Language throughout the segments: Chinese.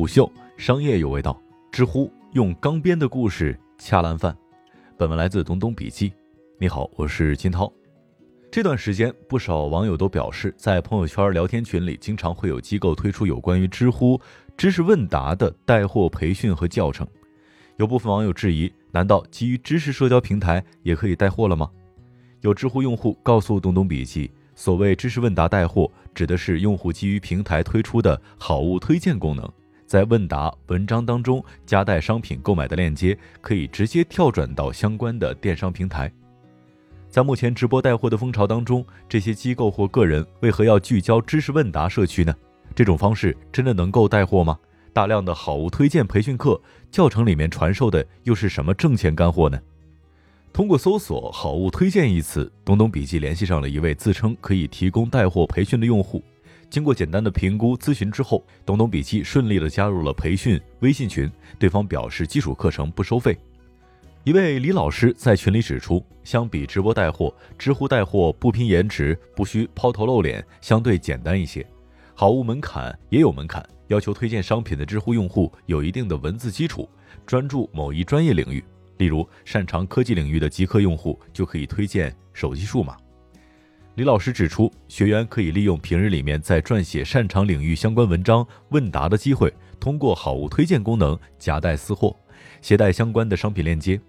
虎嗅商业有味道，知乎用钢鞭的故事恰烂饭。本文来自东东笔记。你好，我是金涛。这段时间，不少网友都表示，在朋友圈聊天群里，经常会有机构推出有关于知乎知识问答的带货培训和教程。有部分网友质疑：难道基于知识社交平台也可以带货了吗？有知乎用户告诉东东笔记，所谓知识问答带货，指的是用户基于平台推出的好物推荐功能，在问答文章当中夹带商品购买的链接，可以直接跳转到相关的电商平台。在目前直播带货的风潮当中，这些机构或个人为何要聚焦知识问答社区呢？这种方式真的能够带货吗？大量的好物推荐培训课教程里面传授的又是什么挣钱干货呢？通过搜索“好物推荐”一词，东东笔记联系上了一位自称可以提供带货培训的用户。经过简单的评估咨询之后，懂懂笔记顺利的加入了培训微信群。对方表示基础课程不收费。一位李老师在群里指出，相比直播带货，知乎带货不拼颜值，不需抛头露脸，相对简单一些。好物门槛也有门槛，要求推荐商品的知乎用户有一定的文字基础，专注某一专业领域。例如，擅长科技领域的极客用户就可以推荐手机数码。李老师指出，学员可以利用平日里面在撰写擅长领域相关文章问答的机会，通过好物推荐功能夹带私货，携带相关的商品链接。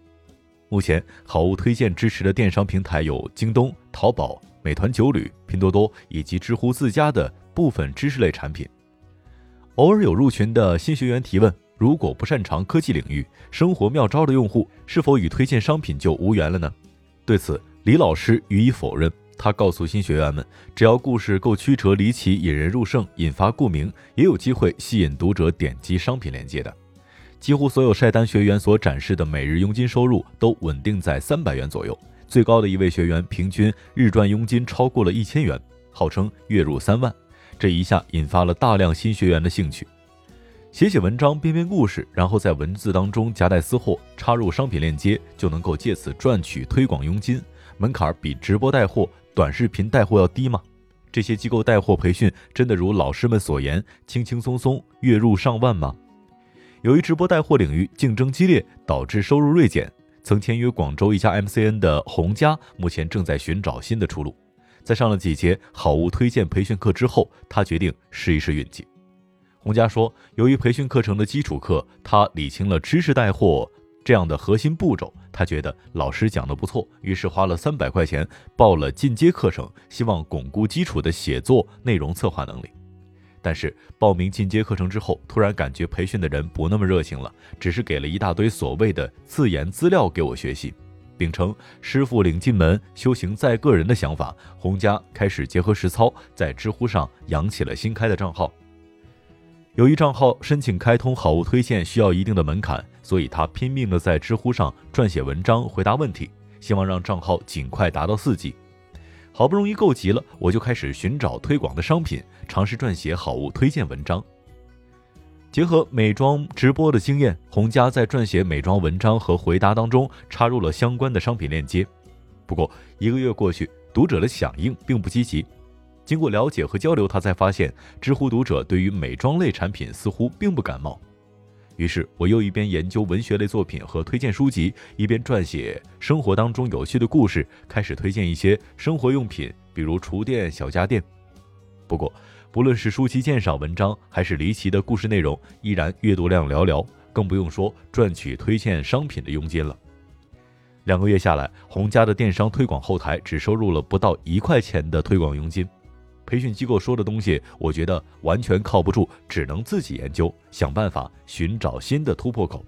目前，好物推荐支持的电商平台有京东、淘宝、美团九旅、拼多多以及知乎自家的部分知识类产品。偶尔有入群的新学员提问。如果不擅长科技领域、生活妙招的用户，是否与推荐商品就无缘了呢？对此，李老师予以否认。他告诉新学员们，只要故事够曲折离奇、引人入胜、引发共鸣，也有机会吸引读者点击商品链接的。几乎所有晒单学员所展示的每日佣金收入都稳定在三百元左右，最高的一位学员平均日赚佣金超过了一千元，号称月入三万。这一下引发了大量新学员的兴趣。写写文章，编编故事，然后在文字当中夹带私货，插入商品链接，就能够借此赚取推广佣金。门槛比直播带货、短视频带货要低吗？这些机构带货培训真的如老师们所言，轻轻松松月入上万吗？由于直播带货领域竞争激烈，导致收入锐减。曾签约广州一家 MCN 的洪家，目前正在寻找新的出路。在上了几节好物推荐培训课之后，他决定试一试运气。洪家说，由于培训课程的基础课，他理清了知识带货这样的核心步骤，他觉得老师讲的不错，于是花了三百块钱报了进阶课程，希望巩固基础的写作内容策划能力。但是报名进阶课程之后，突然感觉培训的人不那么热情了，只是给了一大堆所谓的自研资料给我学习，秉承师傅领进门，修行在个人的想法，洪家开始结合实操，在知乎上养起了新开的账号。由于账号申请开通好物推荐需要一定的门槛，所以他拼命的在知乎上撰写文章回答问题，希望让账号尽快达到四级。好不容易够级了，我就开始寻找推广的商品，尝试撰写好物推荐文章。结合美妆直播的经验，洪佳在撰写美妆文章和回答当中插入了相关的商品链接。不过一个月过去，读者的响应并不积极。经过了解和交流，他才发现知乎读者对于美妆类产品似乎并不感冒。于是，我又一边研究文学类作品和推荐书籍，一边撰写生活当中有趣的故事，开始推荐一些生活用品，比如厨电、小家电。不过，不论是书籍鉴赏文章，还是离奇的故事内容，依然阅读量寥寥，更不用说赚取推荐商品的佣金了。两个月下来，洪家的电商推广后台只收入了不到一块钱的推广佣金。培训机构说的东西，我觉得完全靠不住，只能自己研究，想办法寻找新的突破口。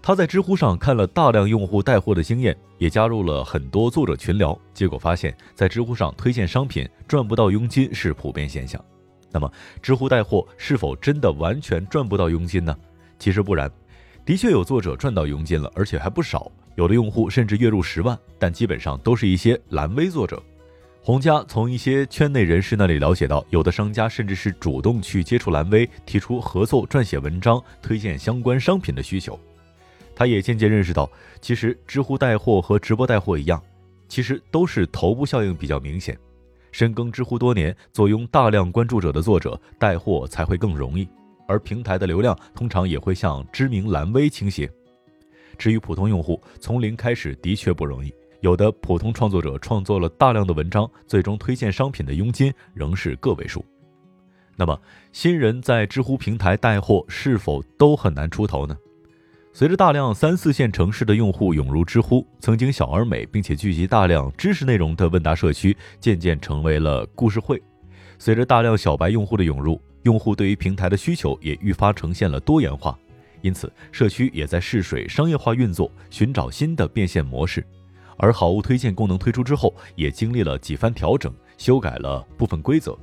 他在知乎上看了大量用户带货的经验，也加入了很多作者群聊，结果发现，在知乎上推荐商品赚不到佣金是普遍现象。那么，知乎带货是否真的完全赚不到佣金呢？其实不然，的确有作者赚到佣金了，而且还不少，有的用户甚至月入十万，但基本上都是一些蓝 V 作者。洪家从一些圈内人士那里了解到，有的商家甚至是主动去接触蓝 V，提出合作撰写文章、推荐相关商品的需求。他也渐渐认识到，其实知乎带货和直播带货一样，其实都是头部效应比较明显。深耕知乎多年、坐拥大量关注者的作者带货才会更容易。而平台的流量通常也会向知名蓝 V 倾斜。至于普通用户，从零开始的确不容易，有的普通创作者创作了大量的文章，最终推荐商品的佣金仍是个位数。那么，新人在知乎平台带货是否都很难出头呢？随着大量三四线城市的用户涌入知乎，曾经小而美并且聚集大量知识内容的问答社区，渐渐成为了故事会。随着大量小白用户的涌入，用户对于平台的需求也愈发呈现了多元化，因此社区也在试水商业化运作，寻找新的变现模式。而好物推荐功能推出之后，也经历了几番调整，修改了部分规则。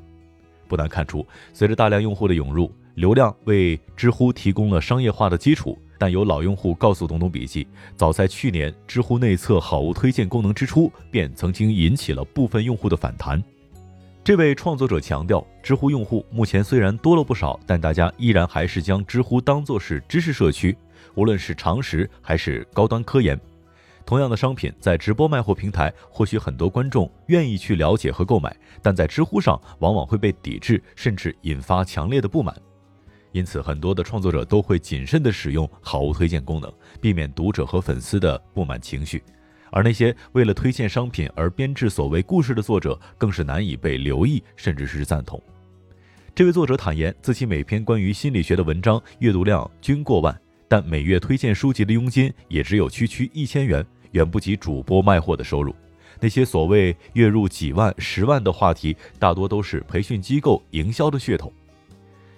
不难看出，随着大量用户的涌入，流量为知乎提供了商业化的基础。但有老用户告诉东东笔记，早在去年知乎内测好物推荐功能之初，便曾经引起了部分用户的反弹。这位创作者强调，知乎用户目前虽然多了不少，但大家依然还是将知乎当作是知识社区，无论是常识还是高端科研。同样的商品在直播卖货平台，或许很多观众愿意去了解和购买，但在知乎上往往会被抵制，甚至引发强烈的不满。因此，很多的创作者都会谨慎地使用好物推荐功能，避免读者和粉丝的不满情绪。而那些为了推荐商品而编制所谓故事的作者，更是难以被留意，甚至是赞同。这位作者坦言，自己每篇关于心理学的文章阅读量均过万，但每月推荐书籍的佣金也只有区区一千元，远不及主播卖货的收入。那些所谓月入几万、十万的话题，大多都是培训机构营销的噱头。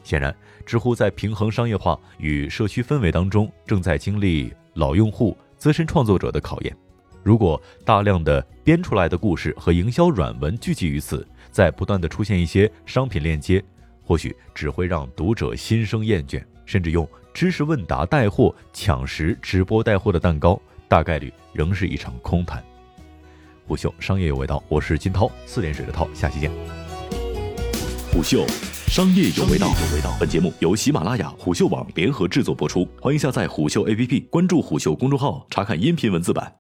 显然，知乎在平衡商业化与社区氛围当中，正在经历老用户、资深创作者的考验。如果大量的编出来的故事和营销软文聚集于此，在不断的出现一些商品链接，或许只会让读者心生厌倦，甚至用知识问答带货、抢食直播带货的蛋糕，大概率仍是一场空谈。虎嗅商业有味道，我是金涛，四点水的涛，下期见。虎嗅。商业有味道。有味道本节目由喜马拉雅、虎嗅网联合制作播出，欢迎下载虎嗅 APP，关注虎嗅公众号，查看音频文字版。